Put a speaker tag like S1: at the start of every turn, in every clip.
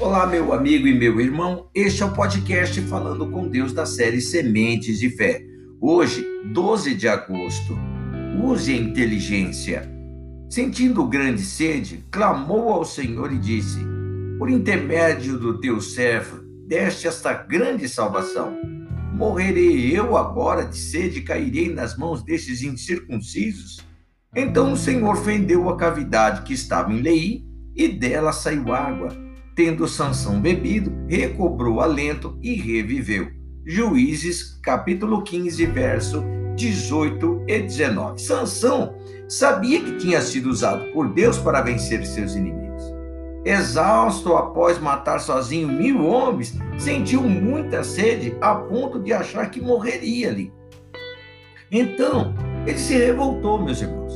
S1: Olá, meu amigo e meu irmão. Este é o podcast Falando com Deus da série Sementes de Fé. Hoje, 12 de agosto. Use a inteligência. Sentindo grande sede, clamou ao Senhor e disse: Por intermédio do teu servo, deste esta grande salvação. Morrerei eu agora de sede e cairei nas mãos destes incircuncisos? Então o Senhor fendeu a cavidade que estava em Lei e dela saiu água Tendo Sansão bebido, recobrou alento e reviveu. Juízes, capítulo 15, verso 18 e 19. Sansão sabia que tinha sido usado por Deus para vencer seus inimigos. Exausto após matar sozinho mil homens, sentiu muita sede a ponto de achar que morreria ali. Então, ele se revoltou, meus irmãos.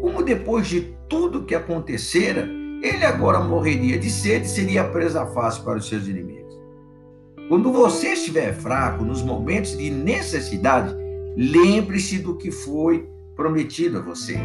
S1: Como depois de tudo que acontecera, ele agora morreria de sede seria presa fácil para os seus inimigos. Quando você estiver fraco nos momentos de necessidade, lembre-se do que foi prometido a você,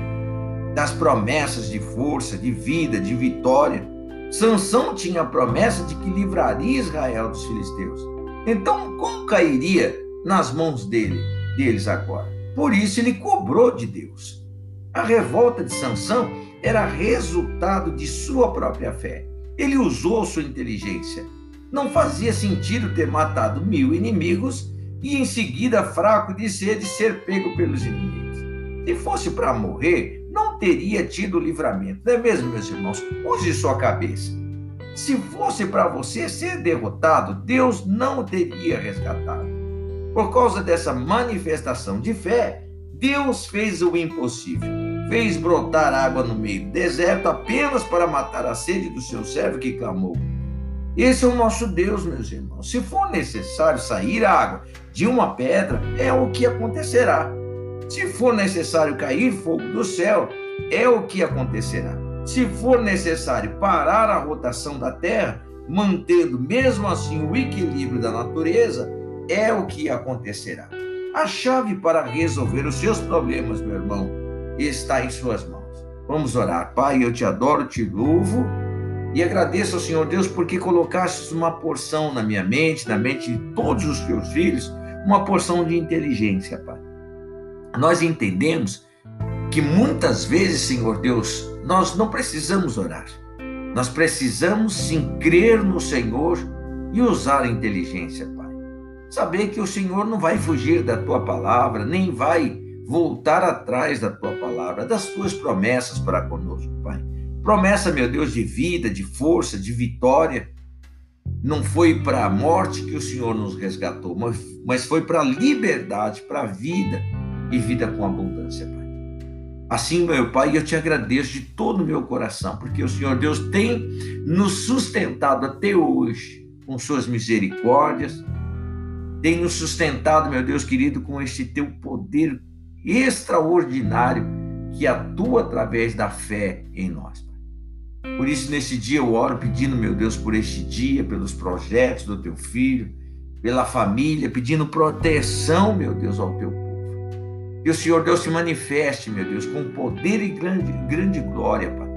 S1: das promessas de força, de vida, de vitória. Sansão tinha a promessa de que livraria Israel dos filisteus. Então, como cairia nas mãos dele, deles agora? Por isso ele cobrou de Deus. A revolta de Sansão era resultado de sua própria fé. Ele usou sua inteligência. Não fazia sentido ter matado mil inimigos e em seguida, fraco de sede, ser pego pelos inimigos. Se fosse para morrer, não teria tido livramento, não é mesmo, meus irmãos? Use sua cabeça. Se fosse para você ser derrotado, Deus não teria resgatado. Por causa dessa manifestação de fé, Deus fez o impossível fez brotar água no meio do deserto apenas para matar a sede do seu servo que clamou. Esse é o nosso Deus, meus irmãos. Se for necessário sair água de uma pedra, é o que acontecerá. Se for necessário cair fogo do céu, é o que acontecerá. Se for necessário parar a rotação da terra, mantendo mesmo assim o equilíbrio da natureza, é o que acontecerá. A chave para resolver os seus problemas, meu irmão, está em Suas mãos. Vamos orar. Pai, eu te adoro, te louvo e agradeço ao Senhor Deus porque colocaste uma porção na minha mente, na mente de todos os teus filhos, uma porção de inteligência, Pai. Nós entendemos que muitas vezes, Senhor Deus, nós não precisamos orar. Nós precisamos sim crer no Senhor e usar a inteligência, Pai. Saber que o Senhor não vai fugir da tua palavra, nem vai voltar atrás da tua palavra, das tuas promessas para conosco, Pai. Promessa, meu Deus, de vida, de força, de vitória. Não foi para a morte que o Senhor nos resgatou, mas, foi para a liberdade, para a vida e vida com abundância, Pai. Assim, meu Pai, eu te agradeço de todo o meu coração, porque o Senhor Deus tem nos sustentado até hoje com suas misericórdias, tem nos sustentado, meu Deus querido, com este teu poder extraordinário que atua através da fé em nós. Por isso, nesse dia, eu oro pedindo, meu Deus, por este dia, pelos projetos do teu filho, pela família, pedindo proteção, meu Deus, ao teu povo. Que o Senhor Deus se manifeste, meu Deus, com poder e grande, grande glória, Pai,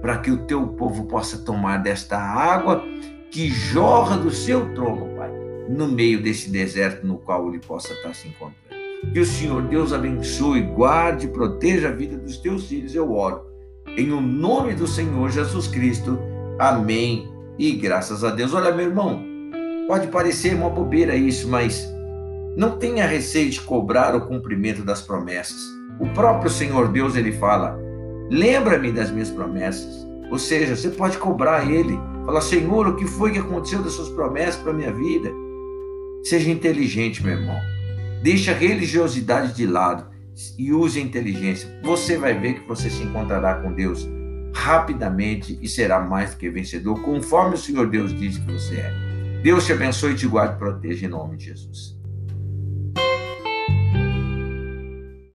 S1: para que o teu povo possa tomar desta água que jorra do seu trono, Pai, no meio desse deserto no qual ele possa estar se encontrando. Que o Senhor Deus abençoe, guarde proteja a vida dos teus filhos, eu oro. Em o nome do Senhor Jesus Cristo. Amém. E graças a Deus. Olha, meu irmão, pode parecer uma bobeira isso, mas não tenha receio de cobrar o cumprimento das promessas. O próprio Senhor Deus, ele fala: lembra-me das minhas promessas. Ou seja, você pode cobrar ele. Fala, Senhor, o que foi que aconteceu das suas promessas para a minha vida? Seja inteligente, meu irmão. Deixe a religiosidade de lado e use a inteligência. Você vai ver que você se encontrará com Deus rapidamente e será mais do que vencedor, conforme o Senhor Deus diz que você é. Deus te abençoe, te guarde e proteja em nome de Jesus.